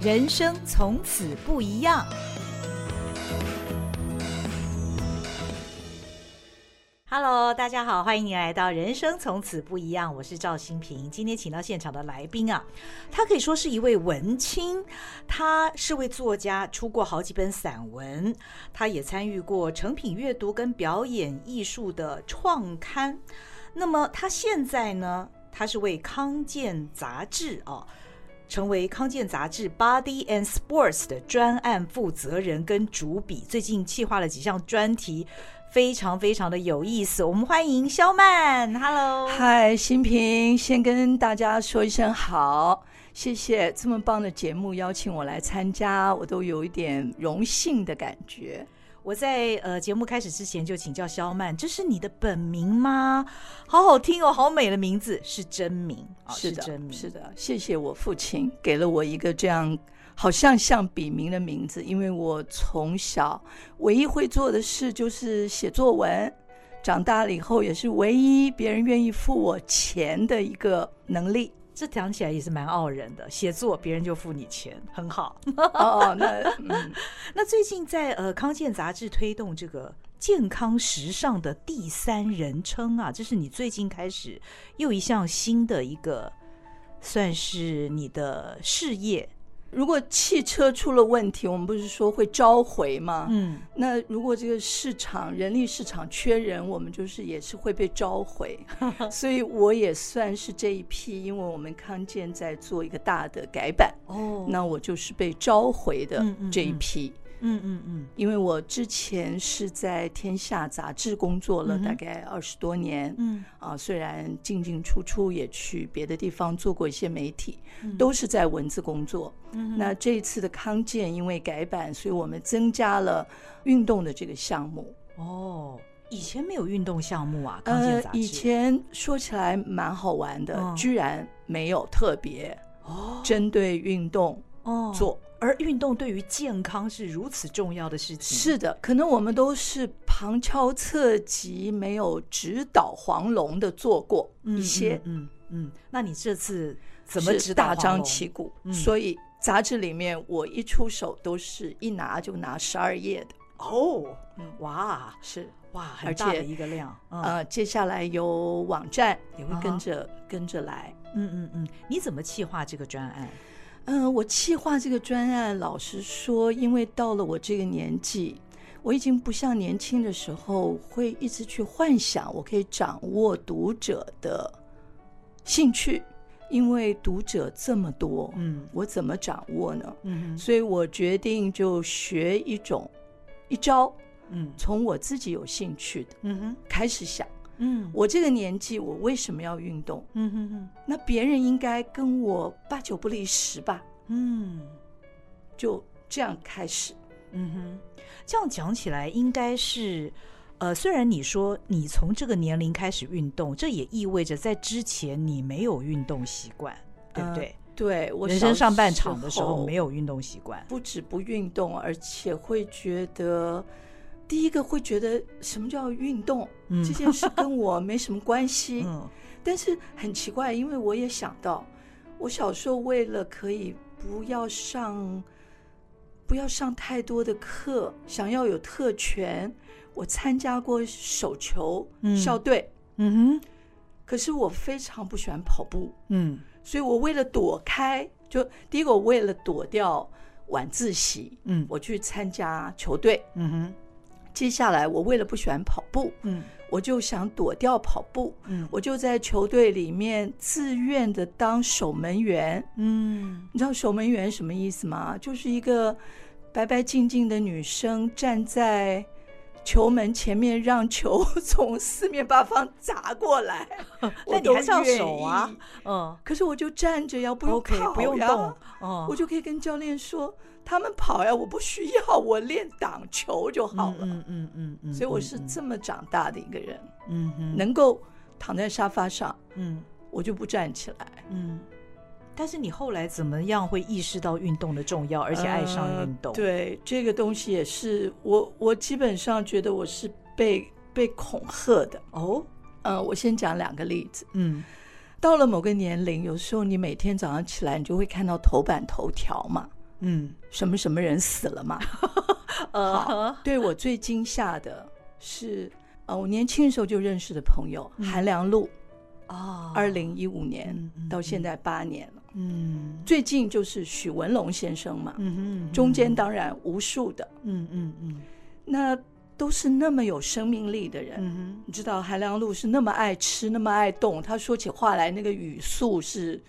人生从此不一样。Hello，大家好，欢迎你来到《人生从此不一样》，我是赵新平。今天请到现场的来宾啊，他可以说是一位文青，他是位作家，出过好几本散文，他也参与过成品阅读跟表演艺术的创刊。那么他现在呢，他是为康健杂志哦。成为康健杂志 Body and Sports 的专案负责人跟主笔，最近企划了几项专题，非常非常的有意思。我们欢迎肖曼，Hello，嗨，新平，先跟大家说一声好，谢谢这么棒的节目邀请我来参加，我都有一点荣幸的感觉。我在呃节目开始之前就请教肖曼，这是你的本名吗？好好听哦，好美的名字，是真名，哦、是的，是真名，是的。谢谢我父亲给了我一个这样好像像笔名的名字，因为我从小唯一会做的事就是写作文，长大了以后也是唯一别人愿意付我钱的一个能力。这讲起来也是蛮傲人的，写作别人就付你钱，很好。哦，那嗯，那最近在呃康健杂志推动这个健康时尚的第三人称啊，这是你最近开始又一项新的一个，算是你的事业。如果汽车出了问题，我们不是说会召回吗？嗯，那如果这个市场人力市场缺人，我们就是也是会被召回。所以我也算是这一批，因为我们康健在做一个大的改版，哦，那我就是被召回的这一批。嗯嗯嗯嗯嗯嗯，因为我之前是在天下杂志工作了大概二十多年，嗯啊，虽然进进出出也去别的地方做过一些媒体，都是在文字工作。嗯，那这一次的康健因为改版，所以我们增加了运动的这个项目。哦，以前没有运动项目啊？康健杂志，呃，以前说起来蛮好玩的，居然没有特别哦针对运动哦做。而运动对于健康是如此重要的事情。是的，可能我们都是旁敲侧击，没有直捣黄龙的做过一些。嗯嗯，嗯，那你这次怎么直捣大张旗鼓？嗯、所以杂志里面我一出手都是一拿就拿十二页的。哦，哇，是哇，很大的一个量。嗯、呃，接下来有网站也会跟着、啊、跟着来。嗯嗯嗯，你怎么计划这个专案？嗯，我企划这个专案，老实说，因为到了我这个年纪，我已经不像年轻的时候会一直去幻想我可以掌握读者的兴趣，因为读者这么多，嗯，我怎么掌握呢？嗯，所以我决定就学一种一招，嗯，从我自己有兴趣的，嗯哼，开始想。嗯，我这个年纪，我为什么要运动？嗯哼哼，那别人应该跟我八九不离十吧？嗯，就这样开始。嗯哼，这样讲起来，应该是，呃，虽然你说你从这个年龄开始运动，这也意味着在之前你没有运动习惯，对不对？呃、对，我人生上半场的时候没有运动习惯，不止不运动，而且会觉得。第一个会觉得什么叫运动？嗯，这件事跟我没什么关系。嗯，但是很奇怪，因为我也想到，我小时候为了可以不要上，不要上太多的课，想要有特权，我参加过手球校队。嗯哼，可是我非常不喜欢跑步。嗯，所以我为了躲开，就第一个我为了躲掉晚自习，嗯，我去参加球队。嗯哼。接下来，我为了不喜欢跑步，嗯，我就想躲掉跑步，嗯，我就在球队里面自愿的当守门员，嗯，你知道守门员什么意思吗？就是一个白白净净的女生站在球门前面，让球从四面八方砸过来，那你还是要守啊，嗯，可是我就站着，要不用跑呀，不用动，哦，我就可以跟教练说。他们跑呀，我不需要，我练挡球就好了。嗯嗯嗯，嗯，嗯，所以我是这么长大的一个人。嗯嗯，能够躺在沙发上，嗯，我就不站起来。嗯，但是你后来怎么样会意识到运动的重要，而且爱上运动？呃、对，这个东西也是我，我基本上觉得我是被被恐吓的。哦，呃，我先讲两个例子。嗯，到了某个年龄，有时候你每天早上起来，你就会看到头版头条嘛。嗯，什么什么人死了嘛？呃，对我最惊吓的是，呃，我年轻的时候就认识的朋友韩良露，哦，二零一五年到现在八年了，嗯，最近就是许文龙先生嘛，嗯嗯，中间当然无数的，嗯嗯嗯，那都是那么有生命力的人，嗯，你知道韩良露是那么爱吃，那么爱动，他说起话来那个语速是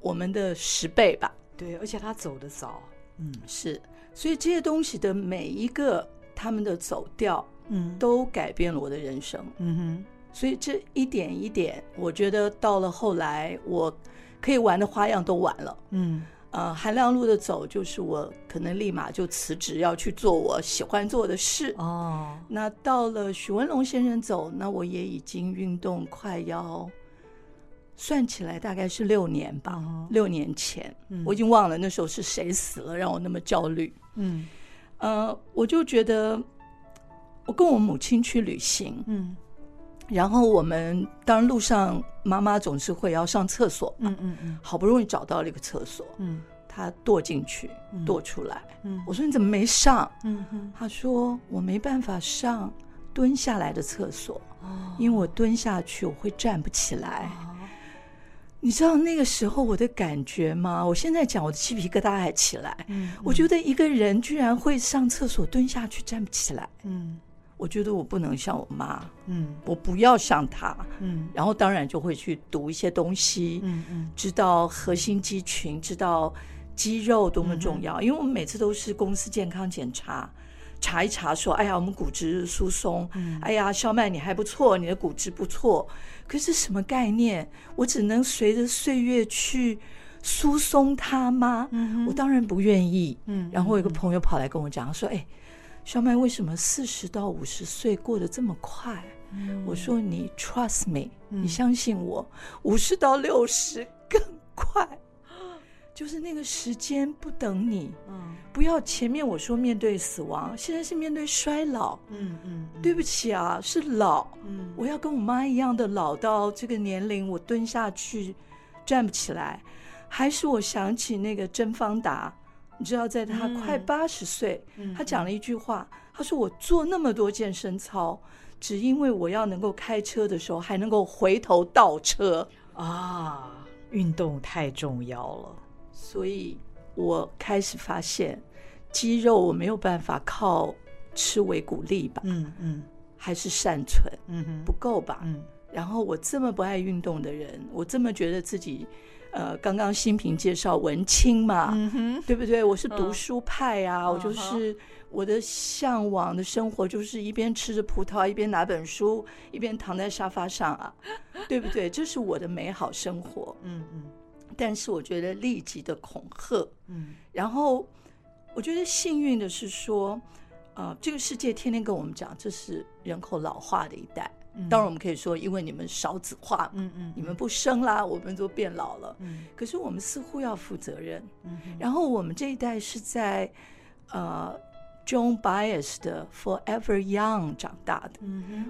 我们的十倍吧，对，而且他走得早。嗯，是，所以这些东西的每一个他们的走调，嗯，都改变了我的人生。嗯哼，所以这一点一点，我觉得到了后来，我可以玩的花样都玩了。嗯，呃，韩亮路的走，就是我可能立马就辞职，要去做我喜欢做的事。哦，那到了许文龙先生走，那我也已经运动快要。算起来大概是六年吧，六年前，我已经忘了那时候是谁死了，让我那么焦虑。嗯，呃，我就觉得，我跟我母亲去旅行，嗯，然后我们当然路上妈妈总是会要上厕所，嗯嗯嗯，好不容易找到了一个厕所，嗯，她躲进去，躲出来，嗯，我说你怎么没上？嗯哼，她说我没办法上蹲下来的厕所，因为我蹲下去我会站不起来。你知道那个时候我的感觉吗？我现在讲，我的鸡皮疙瘩还起来。嗯，我觉得一个人居然会上厕所蹲下去站不起来。嗯，我觉得我不能像我妈。嗯，我不要像她。嗯，然后当然就会去读一些东西。嗯嗯，知道核心肌群，知道肌肉多么重要。因为我们每次都是公司健康检查。查一查，说：“哎呀，我们骨质疏松。嗯、哎呀，肖曼你还不错，你的骨质不错。可是什么概念？我只能随着岁月去疏松它吗？嗯、我当然不愿意。嗯，然后我有个朋友跑来跟我讲说：‘哎，小麦为什么四十到五十岁过得这么快？’嗯、我说：‘你 trust me，、嗯、你相信我，五十到六十更快。’就是那个时间不等你，嗯，不要前面我说面对死亡，现在是面对衰老，嗯嗯，对不起啊，是老，嗯，我要跟我妈一样的老到这个年龄，我蹲下去站不起来，还是我想起那个甄方达，你知道，在他快八十岁，他讲了一句话，他说我做那么多健身操，只因为我要能够开车的时候还能够回头倒车。啊，运动太重要了。所以我开始发现，肌肉我没有办法靠吃维骨力吧，嗯嗯，还是善存，嗯哼，不够吧，嗯。然后我这么不爱运动的人，我这么觉得自己，呃，刚刚新平介绍文青嘛，嗯哼，对不对？我是读书派啊，我就是我的向往的生活就是一边吃着葡萄，一边拿本书，一边躺在沙发上啊，对不对？这是我的美好生活，嗯嗯。但是我觉得立即的恐吓，嗯，然后我觉得幸运的是说，呃，这个世界天天跟我们讲，这是人口老化的一代。嗯，当然我们可以说，因为你们少子化，嗯嗯，你们不生啦，我们都变老了。嗯，可是我们似乎要负责任。嗯，然后我们这一代是在，呃。Joan Baez 的 Forever Young 长大的，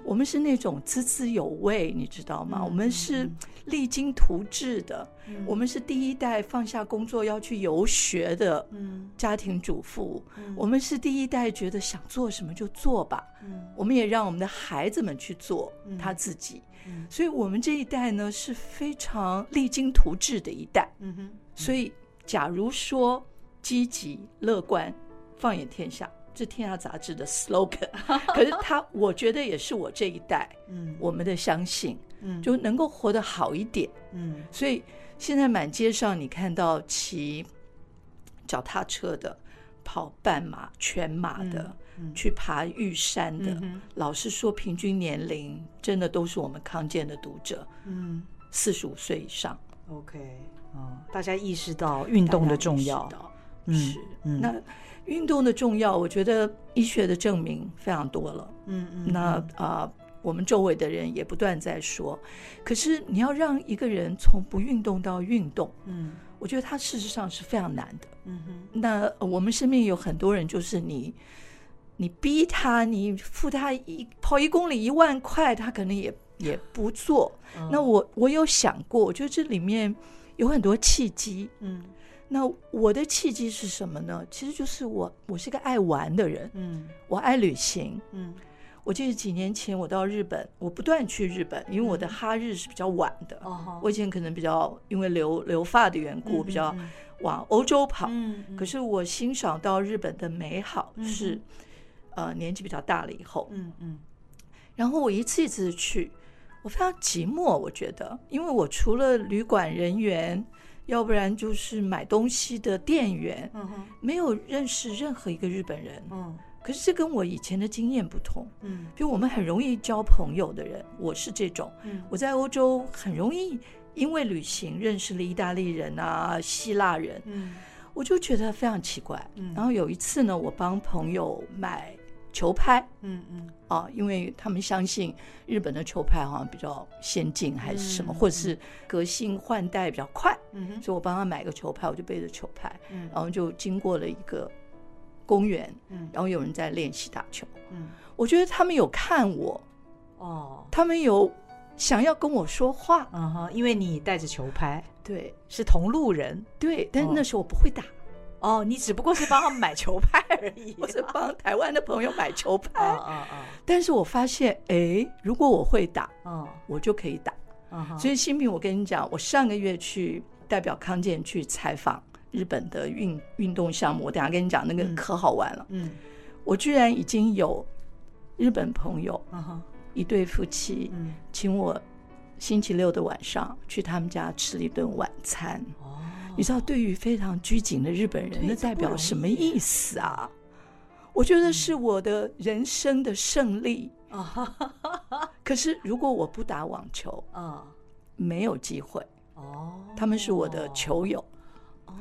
我们是那种滋滋有味，你知道吗？嗯、我们是励精图治的，嗯、我们是第一代放下工作要去游学的家庭主妇，嗯、我们是第一代觉得想做什么就做吧，嗯、我们也让我们的孩子们去做他自己，嗯、所以我们这一代呢是非常励精图治的一代，嗯哼，所以假如说积极乐观，放眼天下。是《天下杂志》的 slogan，可是他，我觉得也是我这一代，嗯，我们的相信，嗯，就能够活得好一点，嗯，所以现在满街上你看到骑脚踏车的、跑半马、全马的、去爬玉山的，老实说，平均年龄真的都是我们康健的读者，嗯，四十五岁以上。OK，嗯，大家意识到运动的重要，嗯，是，那。运动的重要，我觉得医学的证明非常多了。嗯嗯，那啊、呃，我们周围的人也不断在说。可是你要让一个人从不运动到运动，嗯，我觉得他事实上是非常难的。嗯哼，那我们身边有很多人，就是你，你逼他，你付他一跑一公里一万块，他可能也也不做。嗯、那我我有想过，我觉得这里面有很多契机。嗯。那我的契机是什么呢？其实就是我，我是个爱玩的人，嗯，我爱旅行，嗯。我记得几年前我到日本，我不断去日本，因为我的哈日是比较晚的。嗯、我以前可能比较因为留留发的缘故，比较往欧洲跑。嗯嗯、可是我欣赏到日本的美好是，嗯、呃，年纪比较大了以后。嗯嗯、然后我一次一次去，我非常寂寞。我觉得，因为我除了旅馆人员，要不然就是买东西的店员，嗯、没有认识任何一个日本人。嗯。可是这跟我以前的经验不同，嗯，就我们很容易交朋友的人，我是这种，嗯，我在欧洲很容易因为旅行认识了意大利人啊、希腊人，嗯，我就觉得非常奇怪，嗯，然后有一次呢，我帮朋友买球拍，嗯嗯，啊，因为他们相信日本的球拍好像比较先进还是什么，嗯、或者是革新换代比较快，嗯，所以我帮他买个球拍，我就背着球拍，嗯，然后就经过了一个。公园，嗯，然后有人在练习打球，嗯，我觉得他们有看我，哦，他们有想要跟我说话，嗯哼，因为你带着球拍，对，是同路人，对，但是那时候我不会打，哦，你只不过是帮他们买球拍而已，我是帮台湾的朋友买球 拍，啊啊啊！但是我发现，哎，如果我会打，嗯，我就可以打，所以新平，我跟你讲，我上个月去代表康健去采访。日本的运运动项目，我等下跟你讲，那个可好玩了。嗯，我居然已经有日本朋友，一对夫妻，嗯，请我星期六的晚上去他们家吃了一顿晚餐。哦，你知道，对于非常拘谨的日本人，那代表什么意思啊？我觉得是我的人生的胜利啊。可是如果我不打网球，啊，没有机会。哦，他们是我的球友。哦，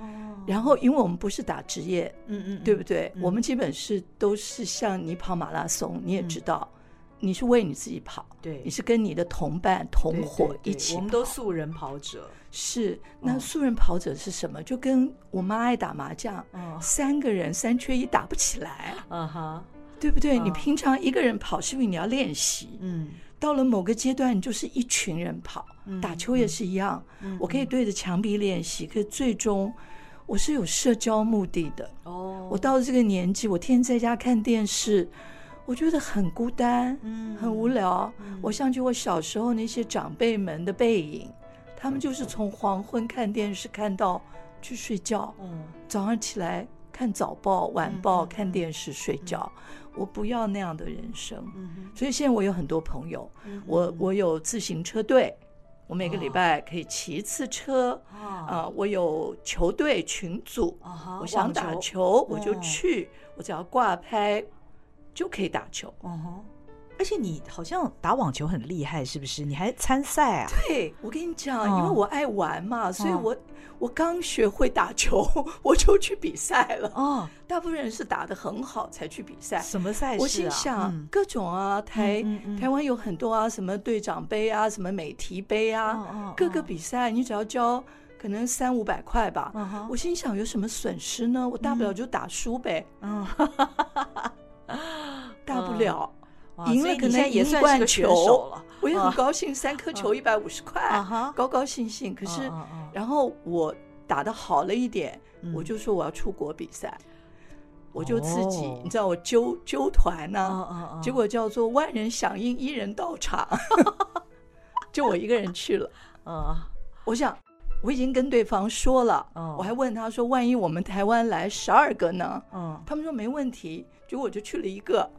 然后因为我们不是打职业，嗯嗯，对不对？我们基本是都是像你跑马拉松，你也知道，你是为你自己跑，对，你是跟你的同伴同伙一起，我们都素人跑者。是，那素人跑者是什么？就跟我妈爱打麻将，三个人三缺一打不起来，嗯哈，对不对？你平常一个人跑是因为你要练习，嗯，到了某个阶段，你就是一群人跑。打球也是一样，我可以对着墙壁练习，可是最终我是有社交目的的。哦，我到了这个年纪，我天天在家看电视，我觉得很孤单，很无聊。我想起我小时候那些长辈们的背影，他们就是从黄昏看电视看到去睡觉，早上起来看早报、晚报，看电视睡觉。我不要那样的人生，所以现在我有很多朋友，我我有自行车队。我每个礼拜可以骑一次车啊！我有球队群组，我想打球我就去，我只要挂拍就可以打球。而且你好像打网球很厉害，是不是？你还参赛啊？对，我跟你讲，因为我爱玩嘛，所以我我刚学会打球，我就去比赛了。哦，大部分人是打的很好才去比赛。什么赛事啊？我心想各种啊，台台湾有很多啊，什么队长杯啊，什么美提杯啊，各个比赛你只要交可能三五百块吧。我心想有什么损失呢？我大不了就打输呗。嗯，大不了。赢了可能赢一罐球，我也很高兴，三颗球一百五十块，高高兴兴。可是，然后我打的好了一点，我就说我要出国比赛，我就自己，你知道我揪揪团呢，结果叫做万人响应，一人到场，就我一个人去了。我想我已经跟对方说了，我还问他说，万一我们台湾来十二个呢？他们说没问题，结果我就去了一个。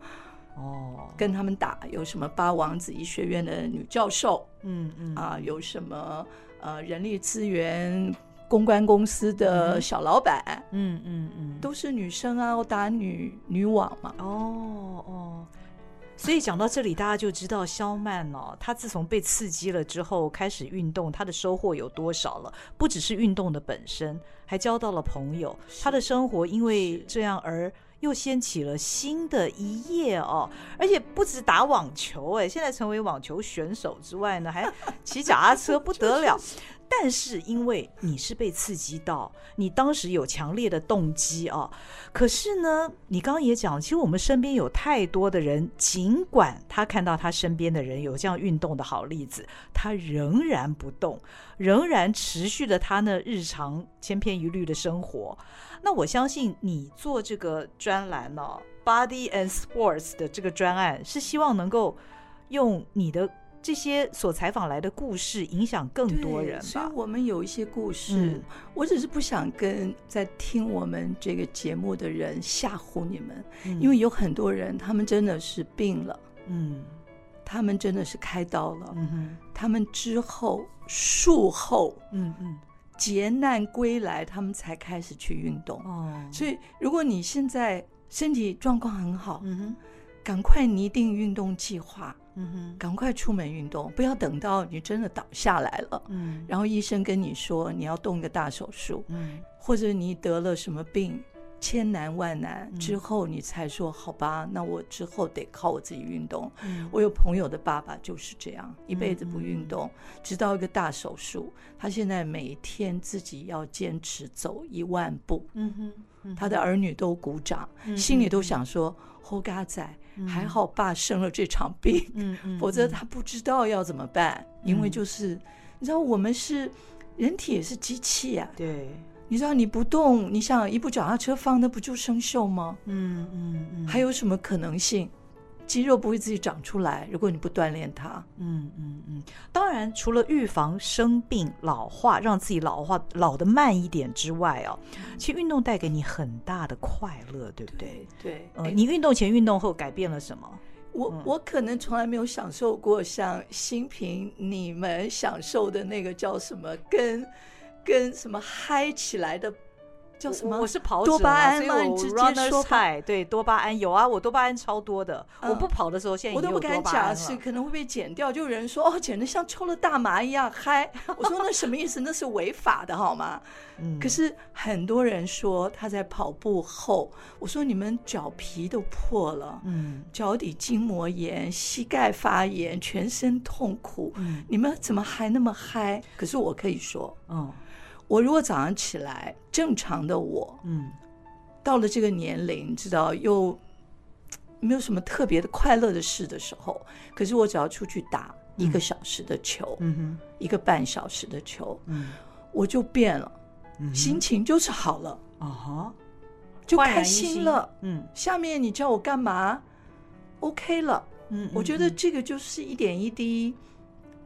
哦，跟他们打有什么八王子医学院的女教授，嗯嗯啊，有什么呃人力资源公关公司的小老板，嗯嗯嗯，都是女生啊，我打女女网嘛。哦哦，所以讲到这里，大家就知道萧曼哦，她自从被刺激了之后，开始运动，她的收获有多少了？不只是运动的本身，还交到了朋友，她的生活因为这样而。又掀起了新的一页哦，而且不止打网球哎，现在成为网球选手之外呢，还骑脚踏车不得了。但是因为你是被刺激到，你当时有强烈的动机啊。可是呢，你刚刚也讲，其实我们身边有太多的人，尽管他看到他身边的人有这样运动的好例子，他仍然不动，仍然持续的他那日常千篇一律的生活。那我相信你做这个专栏呢，哦，Body and Sports 的这个专案，是希望能够用你的。这些所采访来的故事影响更多人吧，所以我们有一些故事，嗯、我只是不想跟在听我们这个节目的人吓唬你们，嗯、因为有很多人他们真的是病了，嗯，他们真的是开刀了，嗯哼，他们之后术后，嗯嗯，劫难归来，他们才开始去运动，哦，所以如果你现在身体状况很好，嗯哼，赶快拟定运动计划。嗯哼，赶快出门运动，不要等到你真的倒下来了，嗯，然后医生跟你说你要动个大手术，嗯，或者你得了什么病，千难万难之后，你才说好吧，那我之后得靠我自己运动。嗯，我有朋友的爸爸就是这样，一辈子不运动，直到一个大手术，他现在每天自己要坚持走一万步，嗯哼，他的儿女都鼓掌，心里都想说好佳哉。还好爸生了这场病，嗯 嗯，否则他不知道要怎么办。因为就是，你知道我们是人体也是机器呀，对，你知道你不动，你想一部脚踏车放那不就生锈吗？嗯嗯嗯，还有什么可能性？肌肉不会自己长出来，如果你不锻炼它。嗯嗯嗯。当然，除了预防生病、老化，让自己老化老的慢一点之外哦，其实运动带给你很大的快乐，对不对？对。对呃，你运动前、运动后改变了什么？我、嗯、我可能从来没有享受过像新平你们享受的那个叫什么，跟跟什么嗨起来的。叫什么？我是跑者，多巴胺吗？你直接说嗨，对，多巴胺有啊，我多巴胺超多的。我不跑的时候，现在我都不敢假，是可能会被剪掉。就有人说哦，简直像抽了大麻一样嗨。我说那什么意思？那是违法的，好吗？可是很多人说他在跑步后，我说你们脚皮都破了，嗯，脚底筋膜炎、膝盖发炎、全身痛苦，你们怎么还那么嗨？可是我可以说，嗯。我如果早上起来，正常的我，嗯，到了这个年龄，知道又没有什么特别的快乐的事的时候，可是我只要出去打一个小时的球，一个半小时的球，嗯，我就变了，心情就是好了，啊哈，就开心了，嗯，下面你叫我干嘛？OK 了，嗯，我觉得这个就是一点一滴。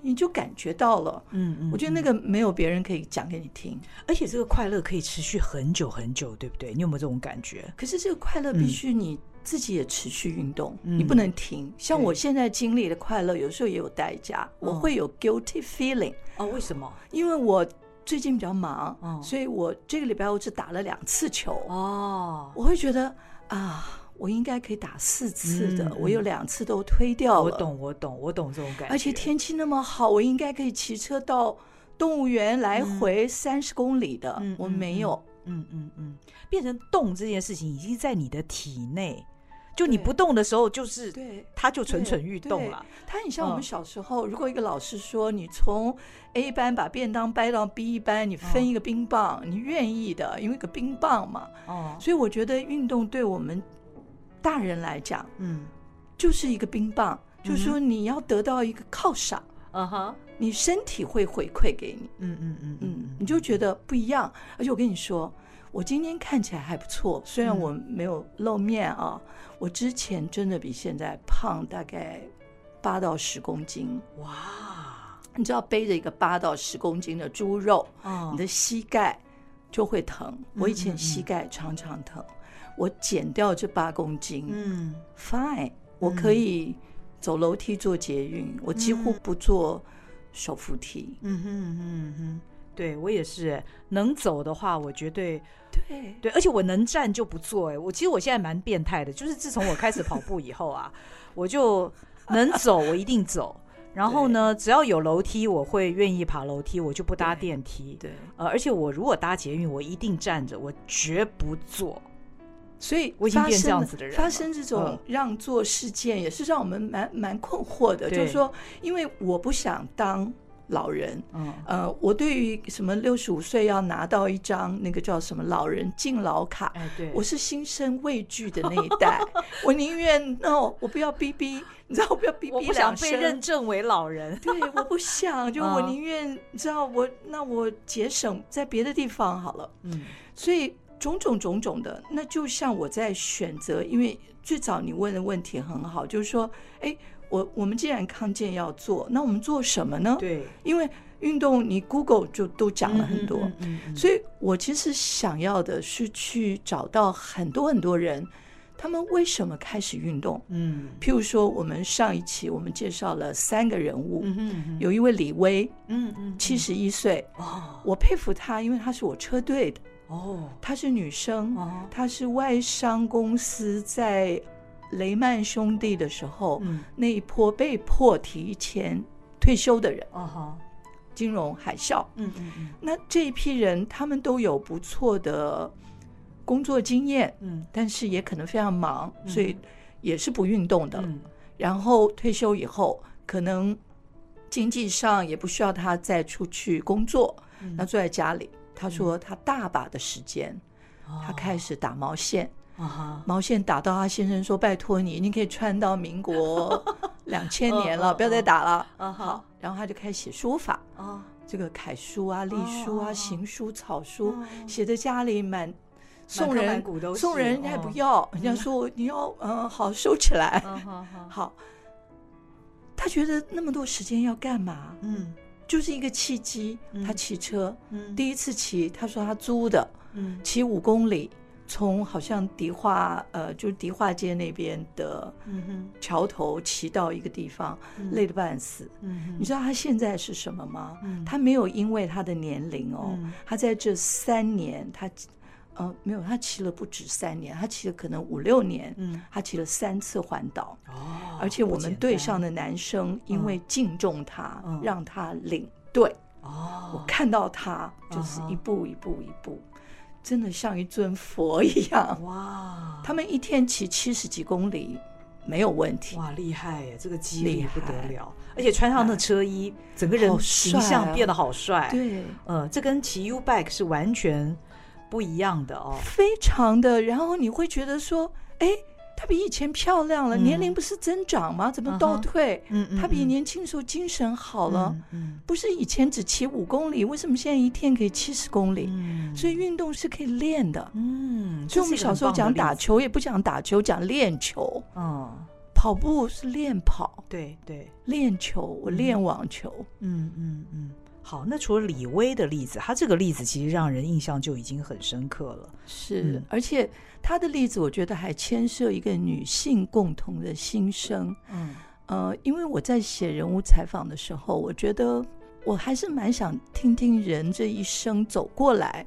你就感觉到了，嗯嗯，我觉得那个没有别人可以讲给你听，而且这个快乐可以持续很久很久，对不对？你有没有这种感觉？可是这个快乐必须你自己也持续运动，你不能停。像我现在经历的快乐，有时候也有代价，我会有 guilty feeling。哦，为什么？因为我最近比较忙，所以我这个礼拜我只打了两次球。哦，我会觉得啊。我应该可以打四次的，嗯、我有两次都推掉了。我懂，我懂，我懂这种感觉。而且天气那么好，我应该可以骑车到动物园来回三十公里的，嗯、我没有。嗯嗯嗯，变成动这件事情已经在你的体内，就你不动的时候，就是对，它就蠢蠢欲动了。它很像我们小时候，嗯、如果一个老师说你从 A 班把便当掰到 B 班，你分一个冰棒，嗯、你愿意的，因为一个冰棒嘛。哦，所以我觉得运动对我们。大人来讲，嗯，就是一个冰棒，就是说你要得到一个犒赏，嗯哼，你身体会回馈给你，嗯嗯嗯嗯，你就觉得不一样。而且我跟你说，我今天看起来还不错，虽然我没有露面啊，我之前真的比现在胖大概八到十公斤。哇，你知道背着一个八到十公斤的猪肉，你的膝盖就会疼。我以前膝盖常常疼。我减掉这八公斤，嗯，fine，我可以走楼梯做捷运，嗯、我几乎不坐手扶梯，嗯哼嗯哼，对我也是，能走的话我绝对对。对，而且我能站就不坐，哎，我其实我现在蛮变态的，就是自从我开始跑步以后啊，我就能走，我一定走，然后呢，只要有楼梯，我会愿意爬楼梯，我就不搭电梯，对，对。呃，而且我如果搭捷运，我一定站着，我绝不坐。所以我已经变这样子的人，发生这种让座事件，也是让我们蛮蛮困惑的。就是说，因为我不想当老人。嗯，呃，我对于什么六十五岁要拿到一张那个叫什么老人敬老卡，哎，对，我是心生畏惧的那一代。我宁愿 no，我不要逼逼，你知道我不要逼逼，我不想被认证为老人。对，我不想，就我宁愿你知道我那我节省在别的地方好了。嗯，所以种种种种的，那就像我在选择，因为最早你问的问题很好，就是说，哎。我我们既然康健要做，那我们做什么呢？对，因为运动你 Google 就都讲了很多，嗯嗯嗯嗯、所以我其实想要的是去找到很多很多人，他们为什么开始运动？嗯，譬如说我们上一期我们介绍了三个人物，嗯嗯嗯、有一位李威，嗯嗯，七十一岁，哦，我佩服他，因为他是我车队的，哦，她是女生，哦，她是外商公司在。雷曼兄弟的时候，嗯、那一波被迫提前退休的人，哦、金融海啸，嗯嗯嗯，那这一批人他们都有不错的工作经验，嗯，但是也可能非常忙，嗯、所以也是不运动的。嗯、然后退休以后，可能经济上也不需要他再出去工作，嗯、那坐在家里，他说他大把的时间，嗯、他开始打毛线。毛线打到他先生说：“拜托你，你可以穿到民国 两千年了，不要再打了。”好，然后他就开始写书法。这个楷书啊、隶书啊、行书、草书，写在家里满送人，送人人家也不要，人家说你要嗯好收起来。好，他觉得那么多时间要干嘛？嗯，就是一个契机。他骑车，第一次骑，他说他租的，骑五公里。从好像迪化，呃，就是迪化街那边的桥头骑到一个地方，嗯、累得半死。嗯、你知道他现在是什么吗？嗯、他没有因为他的年龄哦，嗯、他在这三年，他呃没有，他骑了不止三年，他骑了可能五六年。嗯、他骑了三次环岛。哦，而且我们队上的男生因为敬重他，嗯、让他领队。哦，我看到他就是一步一步一步。真的像一尊佛一样哇！他们一天骑七十几公里没有问题哇，厉害耶！这个肌力不得了，而且穿上那车衣，整个人形象变得好帅。对，呃，这跟骑 U bike 是完全不一样的哦，非常的。然后你会觉得说，哎。她比以前漂亮了，年龄不是增长吗？怎么倒退？嗯，她比年轻时候精神好了。嗯，不是以前只骑五公里，为什么现在一天可以七十公里？所以运动是可以练的。嗯，所以我们小时候讲打球，也不讲打球，讲练球。嗯，跑步是练跑。对对，练球，我练网球。嗯嗯嗯。好，那除了李威的例子，他这个例子其实让人印象就已经很深刻了。是，而且。他的例子，我觉得还牵涉一个女性共同的心声。嗯，呃，因为我在写人物采访的时候，我觉得我还是蛮想听听人这一生走过来，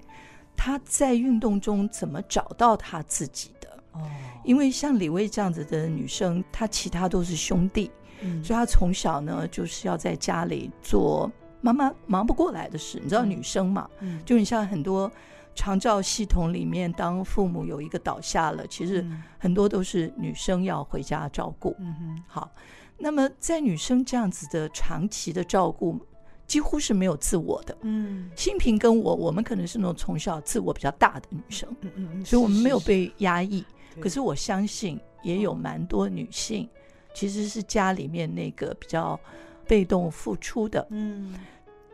他在运动中怎么找到他自己的。哦，因为像李威这样子的女生，她其他都是兄弟，嗯，所以她从小呢就是要在家里做妈妈忙不过来的事。你知道女生嘛？嗯，就你像很多。长照系统里面，当父母有一个倒下了，其实很多都是女生要回家照顾。嗯哼，好，那么在女生这样子的长期的照顾，几乎是没有自我的。嗯，新平跟我，我们可能是那种从小自我比较大的女生。嗯嗯，所以我们没有被压抑。可是我相信，也有蛮多女性其实是家里面那个比较被动付出的。嗯。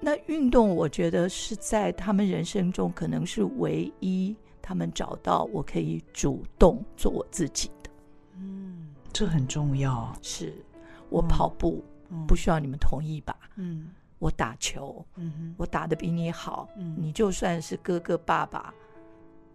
那运动，我觉得是在他们人生中可能是唯一他们找到我可以主动做我自己的。嗯，这很重要。是我跑步，嗯，不需要你们同意吧？嗯，我打球，嗯哼，我打得比你好，嗯，你就算是哥哥爸爸。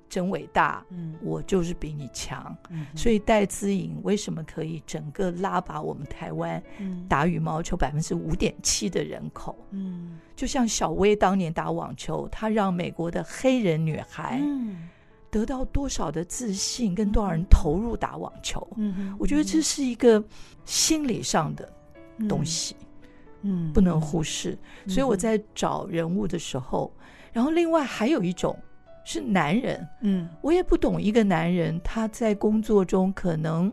真伟大，嗯，我就是比你强，嗯，所以戴资颖为什么可以整个拉拔我们台湾，打羽毛球百分之五点七的人口，嗯，就像小薇当年打网球，她让美国的黑人女孩，得到多少的自信，跟多少人投入打网球，嗯，我觉得这是一个心理上的东西，嗯，不能忽视。所以我在找人物的时候，然后另外还有一种。是男人，嗯，我也不懂一个男人他在工作中可能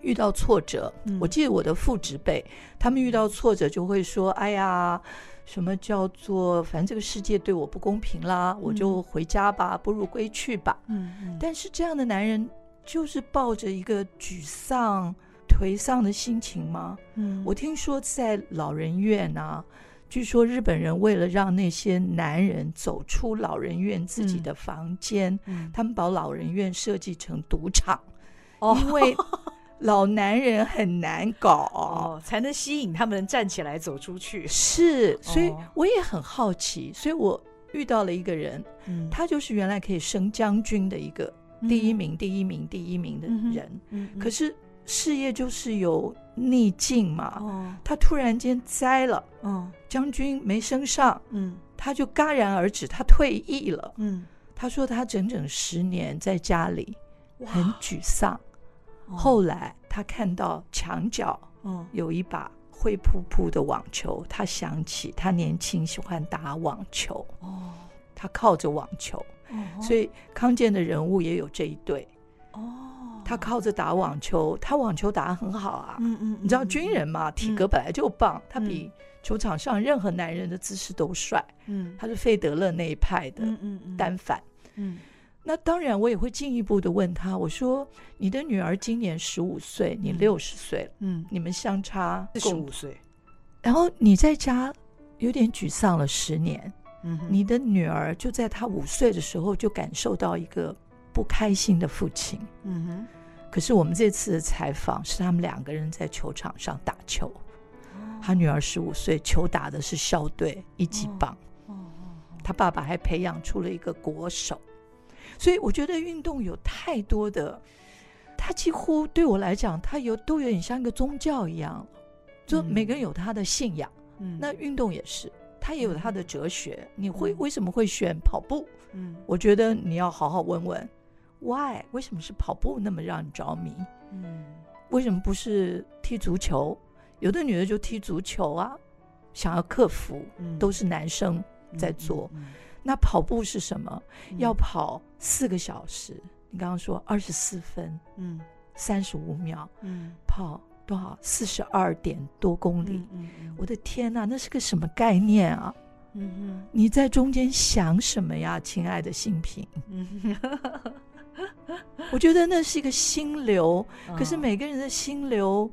遇到挫折，嗯、我记得我的父执辈，他们遇到挫折就会说：“哎呀，什么叫做反正这个世界对我不公平啦，嗯、我就回家吧，不如归去吧。嗯”嗯，但是这样的男人就是抱着一个沮丧、颓丧的心情吗？嗯，我听说在老人院啊。据说日本人为了让那些男人走出老人院自己的房间，他们把老人院设计成赌场，哦、因为老男人很难搞，哦，才能吸引他们站起来走出去。是，所以我也很好奇，所以我遇到了一个人，嗯、他就是原来可以升将军的一个第一名、嗯、第一名、第一名的人，可是。事业就是有逆境嘛，哦、他突然间栽了，哦、将军没升上，嗯，他就戛然而止，他退役了，嗯，他说他整整十年在家里很沮丧，哇后来他看到墙角，有一把灰扑扑的网球，他想起他年轻喜欢打网球，哦，他靠着网球，哦、所以康健的人物也有这一对，哦。他靠着打网球，他网球打得很好啊。嗯嗯，你知道军人嘛，体格本来就棒，他比球场上任何男人的姿势都帅。嗯，他是费德勒那一派的单反。嗯，那当然我也会进一步的问他，我说你的女儿今年十五岁，你六十岁了，嗯，你们相差四十五岁，然后你在家有点沮丧了十年，嗯，你的女儿就在她五岁的时候就感受到一个。不开心的父亲，嗯哼。可是我们这次的采访是他们两个人在球场上打球，他女儿十五岁，球打的是校队一级棒，他爸爸还培养出了一个国手，所以我觉得运动有太多的，他几乎对我来讲，他有都有点像一个宗教一样，就每个人有他的信仰，嗯，那运动也是。他也有他的哲学，你会为什么会选跑步？嗯，我觉得你要好好问问。Why？为什么是跑步那么让你着迷？嗯，为什么不是踢足球？有的女的就踢足球啊，想要克服，嗯、都是男生在做。嗯嗯嗯、那跑步是什么？嗯、要跑四个小时。你刚刚说二十四分，嗯，三十五秒，嗯，跑多少？四十二点多公里。我的天哪，那是个什么概念啊？你在中间想什么呀，亲爱的新平？嗯 我觉得那是一个心流，可是每个人的心流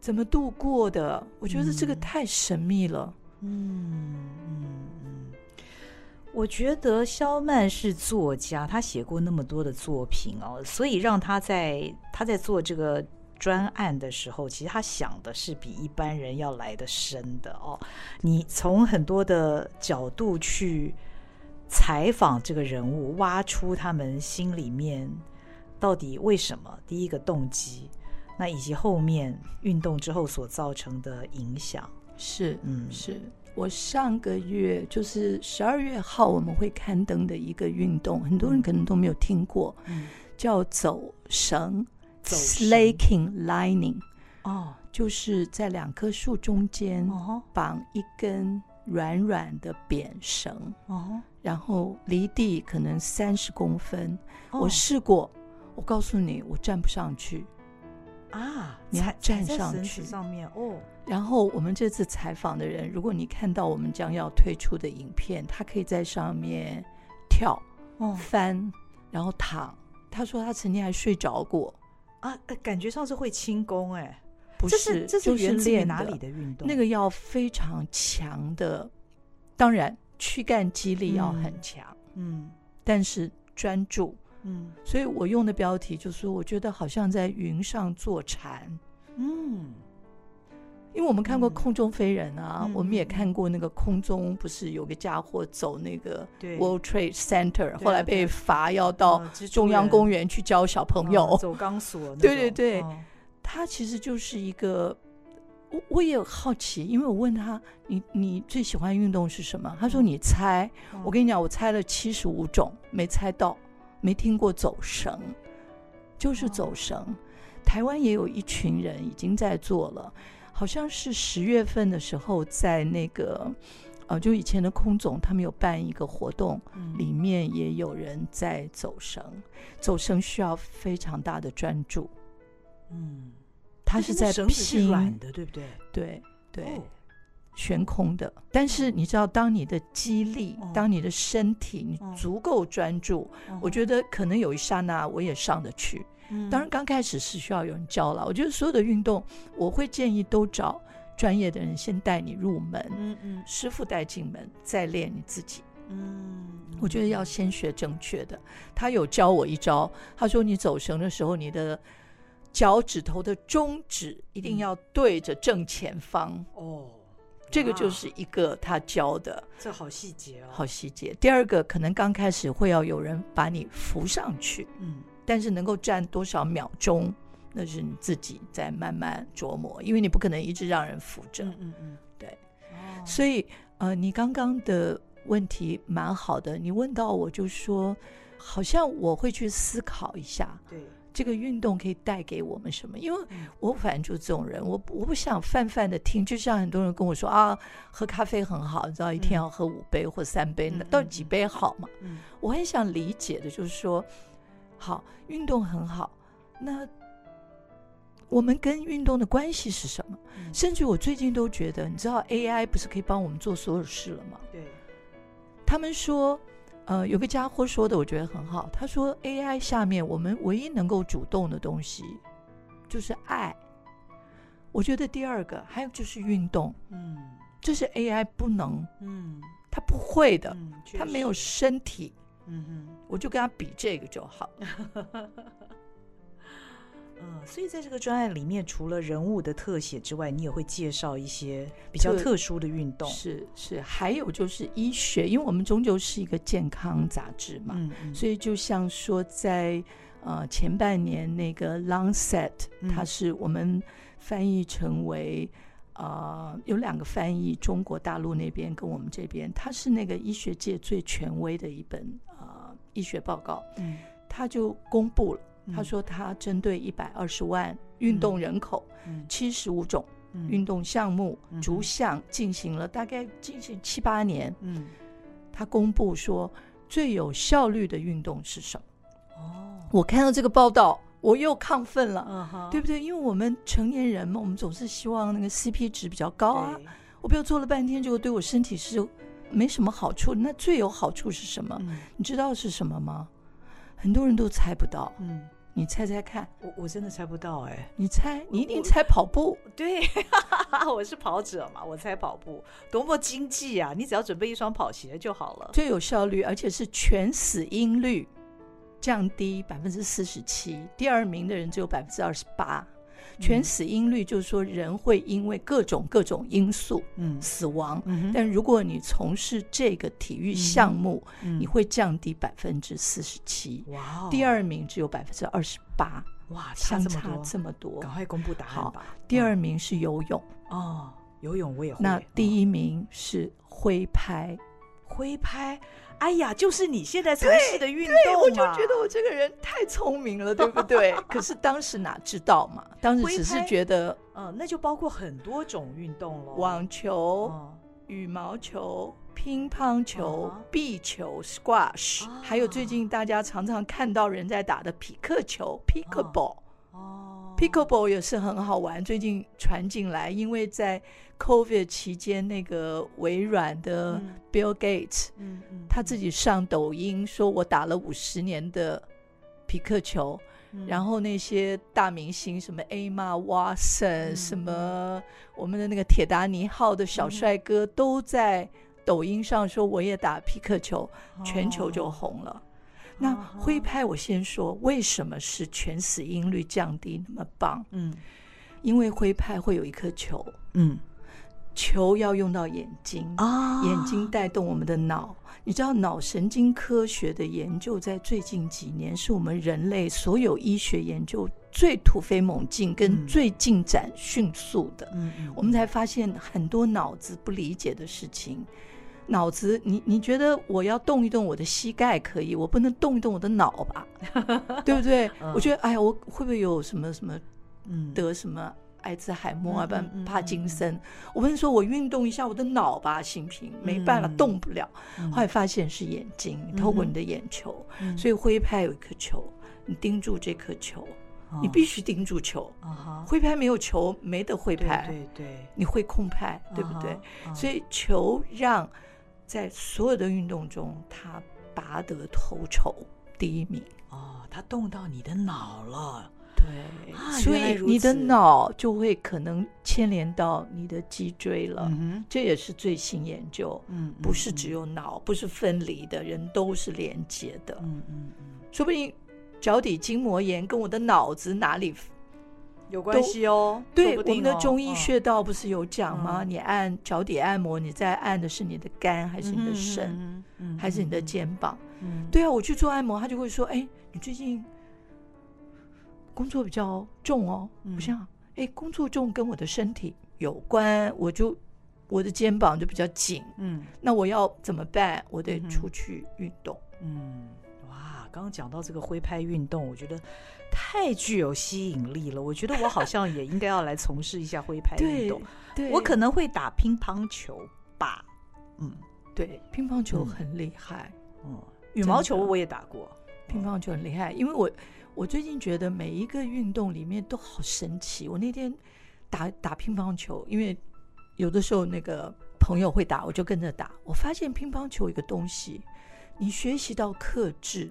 怎么度过的？嗯、我觉得这个太神秘了。嗯嗯嗯，我觉得肖曼是作家，他写过那么多的作品哦，所以让他在他在做这个专案的时候，其实他想的是比一般人要来的深的哦。你从很多的角度去。采访这个人物，挖出他们心里面到底为什么？第一个动机，那以及后面运动之后所造成的影响。是，嗯，是我上个月就是十二月号我们会刊登的一个运动，很多人可能都没有听过，嗯、叫走绳，走绳 slaking lining，哦，就是在两棵树中间绑一根。软软的扁绳，哦，然后离地可能三十公分。哦、我试过，我告诉你，我站不上去啊！你还站上去上面哦。然后我们这次采访的人，如果你看到我们将要推出的影片，他可以在上面跳、哦、翻，然后躺。他说他曾经还睡着过啊，感觉上是会轻功哎。不是，这是源自于哪里的运动？那个要非常强的，当然躯干肌力要很强，嗯，但是专注，嗯，所以我用的标题就是，我觉得好像在云上坐禅，嗯，因为我们看过空中飞人啊，我们也看过那个空中不是有个家伙走那个 World Trade Center，后来被罚要到中央公园去教小朋友走钢索，对对对。他其实就是一个，我我也好奇，因为我问他，你你最喜欢运动是什么？他说你猜，我跟你讲，我猜了七十五种，没猜到，没听过走绳，就是走绳。台湾也有一群人已经在做了，好像是十月份的时候，在那个呃，就以前的空总他们有办一个活动，里面也有人在走绳，走绳需要非常大的专注。嗯，它是在软的，对不对？对对。哦悬空的，但是你知道，当你的肌力，哦、当你的身体你足够专注，哦、我觉得可能有一刹那我也上得去。嗯、当然刚开始是需要有人教了。我觉得所有的运动，我会建议都找专业的人先带你入门，嗯嗯，师傅带进门，再练你自己。嗯，我觉得要先学正确的。他有教我一招，他说你走绳的时候，你的脚趾头的中指一定要对着正前方。哦。这个就是一个他教的，这好细节哦，好细节。第二个，可能刚开始会要有人把你扶上去，嗯，但是能够站多少秒钟，那是你自己在慢慢琢磨，因为你不可能一直让人扶着，嗯嗯嗯，对。哦，所以呃，你刚刚的问题蛮好的，你问到我就说，好像我会去思考一下，对。这个运动可以带给我们什么？因为我反正就是这种人，我我不想泛泛的听。就像很多人跟我说啊，喝咖啡很好，你知道一天要喝五杯或三杯，那到底几杯好嘛？我很想理解的就是说，好，运动很好，那我们跟运动的关系是什么？甚至我最近都觉得，你知道 AI 不是可以帮我们做所有事了吗？对，他们说。呃，有个家伙说的，我觉得很好。他说，AI 下面我们唯一能够主动的东西就是爱。我觉得第二个还有就是运动，嗯，这是 AI 不能，嗯，他不会的，嗯，他没有身体，嗯嗯，我就跟他比这个就好。嗯，所以在这个专案里面，除了人物的特写之外，你也会介绍一些比较特殊的运动。是是，还有就是医学，因为我们终究是一个健康杂志嘛，嗯嗯，所以就像说在呃前半年那个 Lancet，它是我们翻译成为呃有两个翻译，中国大陆那边跟我们这边，它是那个医学界最权威的一本呃医学报告，嗯，它就公布了。他说，他针对一百二十万运动人口，七十五种运动项目逐项进行了大概进行七八年。嗯，他公布说最有效率的运动是什么？哦，我看到这个报道，我又亢奋了，对不对？因为我们成年人嘛，我们总是希望那个 CP 值比较高啊。我不要做了半天，结果对我身体是没什么好处。那最有好处是什么？你知道是什么吗？很多人都猜不到，嗯，你猜猜看，我我真的猜不到哎，你猜，你一定猜跑步，对，我是跑者嘛，我猜跑步，多么经济啊！你只要准备一双跑鞋就好了，最有效率，而且是全死因率降低百分之四十七，第二名的人只有百分之二十八。全死因率就是说，人会因为各种各种因素，嗯，死亡。嗯、但如果你从事这个体育项目，嗯、你会降低百分之四十七。哇！第二名只有百分之二十八。哇，相差这么多！赶快公布答案吧。第二名是游泳。哦，游泳我也会。那第一名是挥拍。挥拍。哎呀，就是你现在从事的运动，我就觉得我这个人太聪明了，对不对？可是当时哪知道嘛？当时只是觉得，嗯，那就包括很多种运动了，网球、嗯、羽毛球、乒乓球、嗯、壁球、squash，、啊、还有最近大家常常看到人在打的匹克球 （pickleball）。哦，pickleball 也是很好玩，最近传进来，因为在。COVID 期间，那个微软的 Bill Gates，嗯嗯，他自己上抖音说：“我打了五十年的皮克球。嗯”然后那些大明星，什么 Emma Watson，嗯、什么我们的那个铁达尼号的小帅哥，都在抖音上说：“我也打皮克球。”全球就红了。哦、那挥拍，我先说为什么是全死因率降低那么棒？嗯，因为挥拍会有一颗球，嗯。球要用到眼睛啊，眼睛带动我们的脑。你知道脑神经科学的研究在最近几年是我们人类所有医学研究最突飞猛进跟最进展迅速的。嗯，我们才发现很多脑子不理解的事情。脑子，你你觉得我要动一动我的膝盖可以，我不能动一动我的脑吧？对不对？我觉得，哎呀，我会不会有什么什么，嗯，得什么？艾滋海默啊，不帕金森。我跟你说，我运动一下我的脑吧，心平没办法动不了。后来发现是眼睛，透过你的眼球，所以挥拍有一颗球，你盯住这颗球，你必须盯住球。挥拍没有球没得挥拍，对对，你会控拍，对不对？所以球让在所有的运动中，他拔得头筹第一名。哦，他动到你的脑了。对，所以你的脑就会可能牵连到你的脊椎了。嗯，这也是最新研究。嗯，不是只有脑，不是分离的，人都是连接的。嗯嗯嗯，说不定脚底筋膜炎跟我的脑子哪里有关系哦？对，我们的中医穴道不是有讲吗？你按脚底按摩，你在按的是你的肝，还是你的肾，还是你的肩膀？嗯，对啊，我去做按摩，他就会说：“哎，你最近。”工作比较重哦，我想，哎，工作重跟我的身体有关，我就我的肩膀就比较紧，嗯，那我要怎么办？我得出去运动，嗯，哇，刚刚讲到这个挥拍运动，我觉得太具有吸引力了，我觉得我好像也应该要来从事一下挥拍运动，对，我可能会打乒乓球吧，嗯，对，乒乓球很厉害，嗯，羽毛球我也打过，乒乓球很厉害，因为我。我最近觉得每一个运动里面都好神奇。我那天打打乒乓球，因为有的时候那个朋友会打，我就跟着打。我发现乒乓球一个东西，你学习到克制，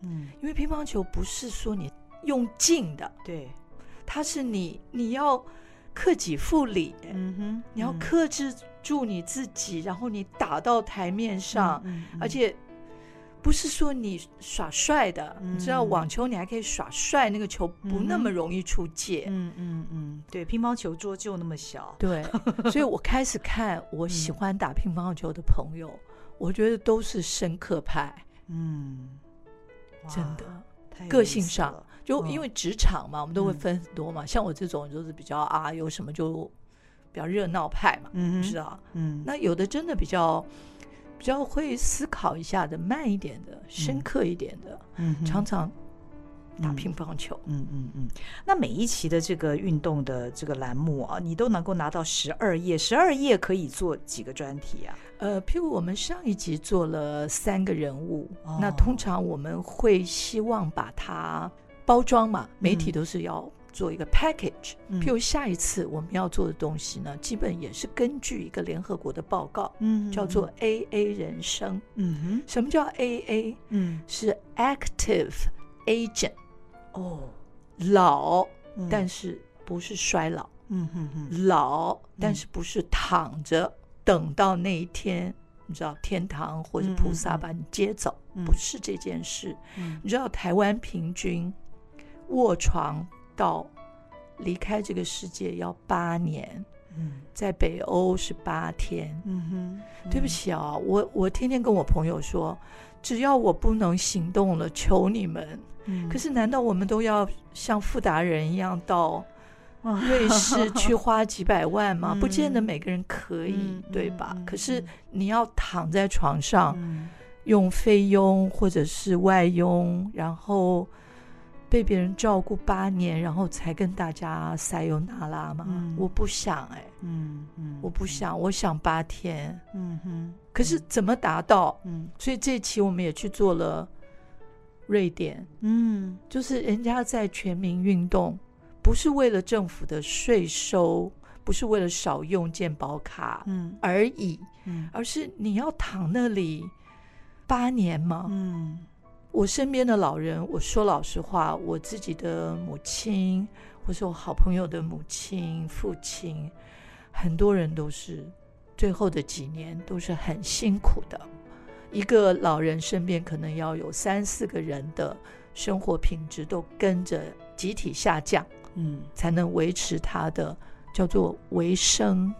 嗯，因为乒乓球不是说你用劲的，对，它是你你要克己复礼，嗯哼，你要克制住你自己，然后你打到台面上，嗯嗯，而且。不是说你耍帅的，嗯、你知道网球你还可以耍帅，那个球不那么容易出界。嗯嗯嗯，对，乒乓球桌就那么小。对，所以我开始看我喜欢打乒乓球的朋友，嗯、我觉得都是深刻派。嗯，真的，个性上就因为职场嘛，我们都会分很多嘛。嗯、像我这种就是比较啊，有什么就比较热闹派嘛，嗯，知道。嗯，那有的真的比较。比较会思考一下的，慢一点的，深刻一点的，嗯，常常打乒乓球，嗯嗯嗯。那每一期的这个运动的这个栏目啊，你都能够拿到十二页，十二页可以做几个专题啊？呃，譬如我们上一集做了三个人物，哦、那通常我们会希望把它包装嘛，媒体都是要。做一个 package，譬如下一次我们要做的东西呢，基本也是根据一个联合国的报告，嗯，叫做 AA 人生，嗯哼，什么叫 AA？嗯，是 active agent，哦，老，但是不是衰老，嗯哼哼，老，但是不是躺着等到那一天，你知道天堂或者菩萨把你接走，不是这件事。你知道台湾平均卧床。到离开这个世界要八年，嗯，在北欧是八天，嗯哼，嗯，对不起啊，我我天天跟我朋友说，只要我不能行动了，求你们，嗯，可是难道我们都要像富达人一样到瑞士去花几百万吗？不见得每个人可以，嗯，对吧？嗯，可是你要躺在床上，嗯，用菲佣或者是外佣，然后。被别人照顾八年，然后才跟大家塞尤那拉吗？嗯、我不想哎、欸嗯，嗯嗯，我不想，我想八天，嗯哼。可是怎么达到？嗯，所以这期我们也去做了瑞典，嗯，就是人家在全民运动，不是为了政府的税收，不是为了少用健保卡，嗯而已，嗯，而是你要躺那里八年吗？嗯。我身边的老人，我说老实话，我自己的母亲，或是我好朋友的母亲、父亲，很多人都是最后的几年都是很辛苦的。一个老人身边可能要有三四个人的生活品质都跟着集体下降，嗯，才能维持他的叫做维生。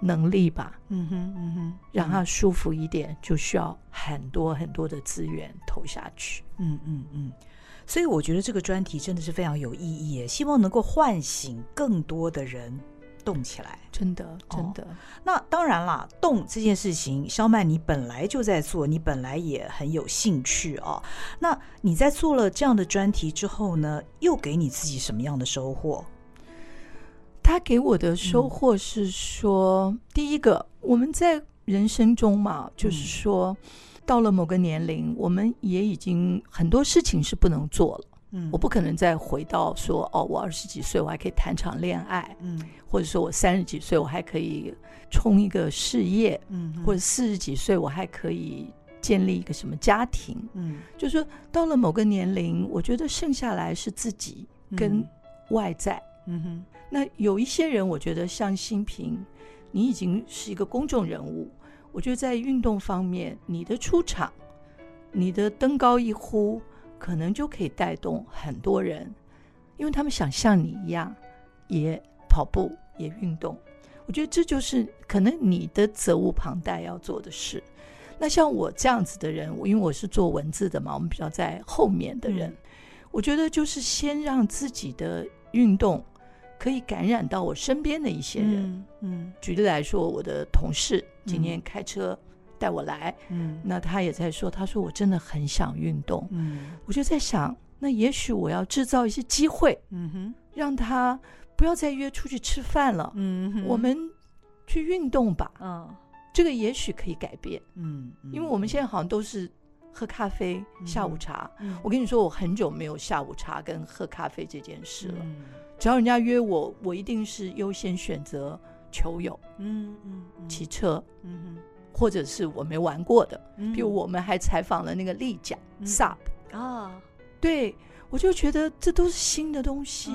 能力吧，嗯哼，嗯哼，让他舒服一点，就需要很多很多的资源投下去，嗯嗯嗯。所以我觉得这个专题真的是非常有意义，希望能够唤醒更多的人动起来，真的，真的。哦，那当然啦，动这件事情，肖曼你本来就在做，你本来也很有兴趣哦。那你在做了这样的专题之后呢，又给你自己什么样的收获？他给我的收获是说，嗯、第一个，我们在人生中嘛，嗯、就是说，到了某个年龄，我们也已经很多事情是不能做了。嗯，我不可能再回到说哦，我二十几岁我还可以谈场恋爱，嗯，或者说我三十几岁我还可以冲一个事业，嗯，或者四十几岁我还可以建立一个什么家庭，嗯，就是说到了某个年龄，我觉得剩下来是自己跟外在，嗯哼。那有一些人，我觉得像新平，你已经是一个公众人物，我觉得在运动方面，你的出场，你的登高一呼。可能就可以带动很多人，因为他们想像你一样，也跑步也运动。我觉得这就是可能你的责无旁贷要做的事。那像我这样子的人，因为我是做文字的嘛，我们比较在后面的人，嗯、我觉得就是先让自己的运动可以感染到我身边的一些人。嗯，嗯。举例来说，我的同事今天开车。嗯带我来，嗯，那他也在说，他说我真的很想运动，嗯，我就在想，那也许我要制造一些机会，嗯哼，让他不要再约出去吃饭了，嗯哼，我们去运动吧，嗯，这个也许可以改变，嗯，因为我们现在好像都是喝咖啡、下午茶，我跟你说，我很久没有下午茶跟喝咖啡这件事了，只要人家约我，我一定是优先选择球友，嗯嗯，骑。车，嗯哼。或者是我没玩过的，比如我们还采访了那个立桨 SUP 啊，对，我就觉得这都是新的东西，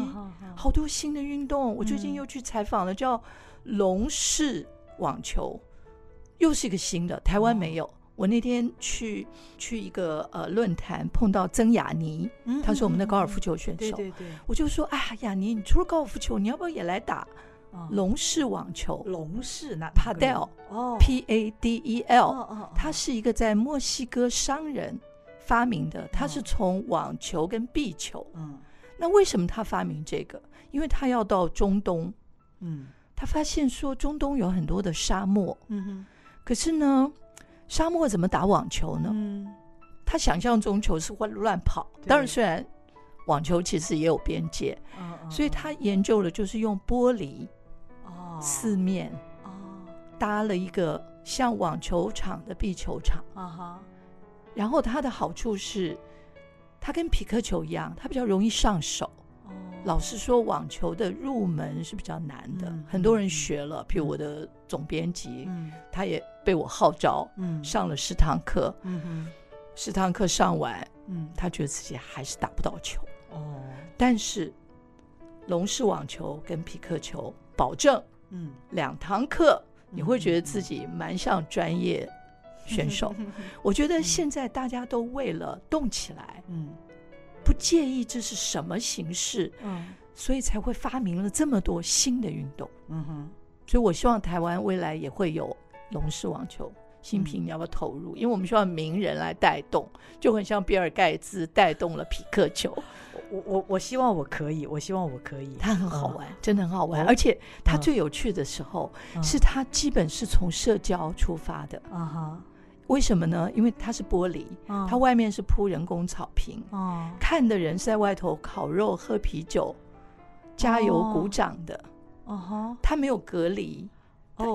好多新的运动。我最近又去采访了叫龙式网球，又是一个新的，台湾没有。我那天去去一个呃论坛碰到曾雅妮，她是我们的高尔夫球选手，对对对，我就说啊，雅妮，你除了高尔夫球，你要不要也来打？龙式网球，龙式那 Padel 哦，P A D E L，它是一个在墨西哥商人发明的，它是从网球跟壁球。嗯，那为什么他发明这个？因为他要到中东，嗯，他发现说中东有很多的沙漠，嗯哼，可是呢，沙漠怎么打网球呢？嗯，他想象中球是会乱跑，当然虽然网球其实也有边界，嗯，所以他研究了就是用玻璃。四面哦，搭了一个像网球场的壁球场。啊哈，然后它的好处是，它跟匹克球一样，它比较容易上手。哦，老实说，网球的入门是比较难的，很多人学了，比如我的总编辑，他也被我号召，上了十堂课，十堂课上完，他觉得自己还是打不到球。哦，但是龙式网球跟匹克球保证。嗯，两堂课你会觉得自己蛮像专业选手。嗯、我觉得现在大家都为了动起来，嗯，不介意这是什么形式，嗯，所以才会发明了这么多新的运动。嗯哼，所以我希望台湾未来也会有龙式网球。新品，你要不要投入？因为我们需要名人来带动，就很像比尔盖茨带动了匹克球。我我我希望我可以，我希望我可以。它很好玩，嗯、真的很好玩。而且它最有趣的时候，嗯、是它基本是从社交出发的。啊哈、嗯，为什么呢？因为它是玻璃，嗯、它外面是铺人工草坪。哦、嗯，看的人是在外头烤肉、喝啤酒、加油、鼓掌的。哦哈，它没有隔离。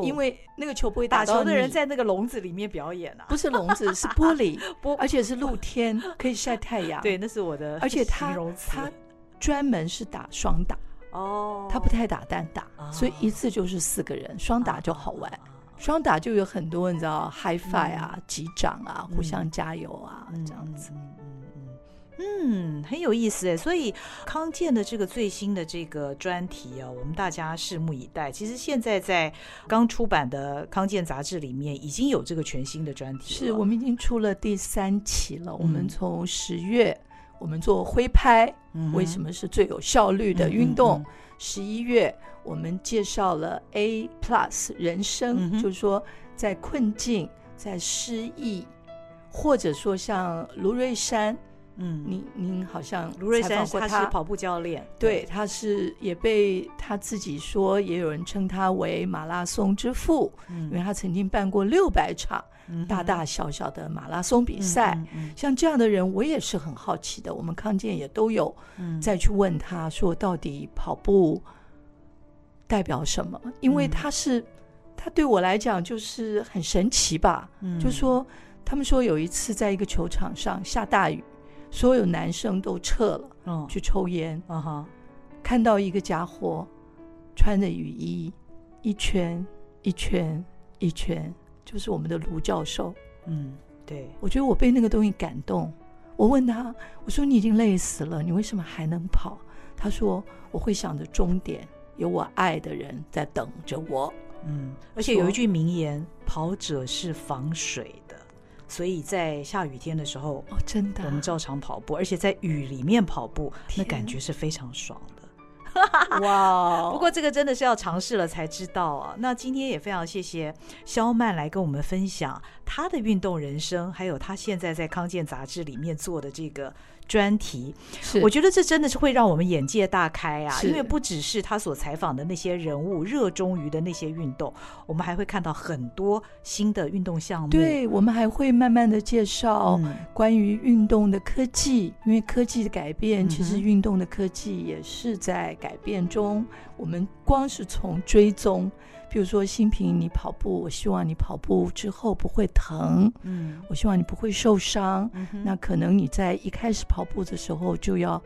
因为那个球不会打，球的人在那个笼子里面表演啊，不是笼子，是玻璃，而且是露天，可以晒太阳。对，那是我的。而且他他专门是打双打哦，他不太打单打，所以一次就是四个人，双打就好玩。双打就有很多你知道，high five 啊，击掌啊，互相加油啊，这样子。嗯，很有意思哎，所以康健的这个最新的这个专题啊，我们大家拭目以待。其实现在在刚出版的康健杂志里面已经有这个全新的专题，是我们已经出了第三期了。嗯、我们从十月我们做挥拍，嗯、为什么是最有效率的运动？十一、嗯、月我们介绍了 A Plus 人生，嗯、就是说在困境、在失意，或者说像卢瑞山。嗯，您您好像卢瑞山他是跑步教练，对，他是也被他自己说，也有人称他为马拉松之父，嗯，因为他曾经办过六百场大大小小的马拉松比赛。像这样的人，我也是很好奇的。我们康健也都有再去问他说，到底跑步代表什么？因为他是他对我来讲就是很神奇吧。嗯，就说他们说有一次在一个球场上下大雨。所有男生都撤了，嗯，去抽烟，啊哈，看到一个家伙穿着雨衣，一圈一圈一圈，就是我们的卢教授。嗯，对，我觉得我被那个东西感动。我问他，我说你已经累死了，你为什么还能跑？他说我会想着终点，有我爱的人在等着我。嗯，而且有一句名言：跑者是防水的，所以在下雨天的时候，哦，真的，我们照常跑步，而且在雨里面跑步，那感觉是非常爽的。哇 Wow！不过这个真的是要尝试了才知道啊。那今天也非常谢谢肖曼来跟我们分享她的运动人生，还有她现在在康健杂志里面做的这个。专题，是我觉得这真的是会让我们眼界大开啊！因为不只是他所采访的那些人物热衷于的那些运动，我们还会看到很多新的运动项目。对，我们还会慢慢的介绍关于运动的科技，嗯、因为科技的改变，其实运动的科技也是在改变中。嗯、我们光是从追踪。比如说，新平，你跑步，我希望你跑步之后不会疼，嗯，我希望你不会受伤。嗯、那可能你在一开始跑步的时候就要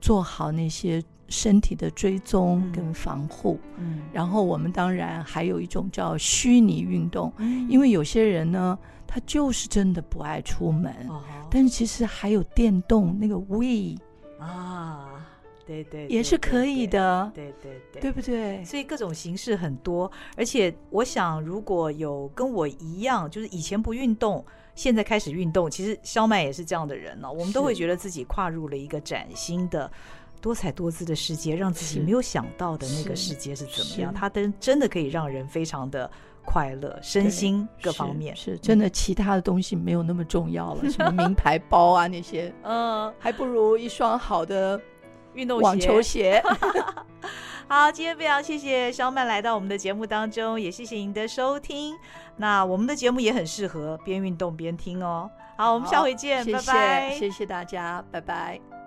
做好那些身体的追踪跟防护。嗯，然后我们当然还有一种叫虚拟运动，嗯、因为有些人呢，他就是真的不爱出门，哦、但是其实还有电动那个 Wii 啊。对对，也是可以的，对对对，对不对？所以各种形式很多，而且我想，如果有跟我一样，就是以前不运动，现在开始运动，其实肖麦也是这样的人呢。我们都会觉得自己跨入了一个崭新的、多彩多姿的世界，让自己没有想到的那个世界是怎么样。它真真的可以让人非常的快乐，身心各方面是真的。其他的东西没有那么重要了，什么名牌包啊那些，嗯，还不如一双好的。运动网球鞋，好，今天非常谢谢肖曼来到我们的节目当中，也谢谢您的收听。那我们的节目也很适合边运动边听哦。好，我们下回见，谢谢，拜拜，谢谢大家，拜拜。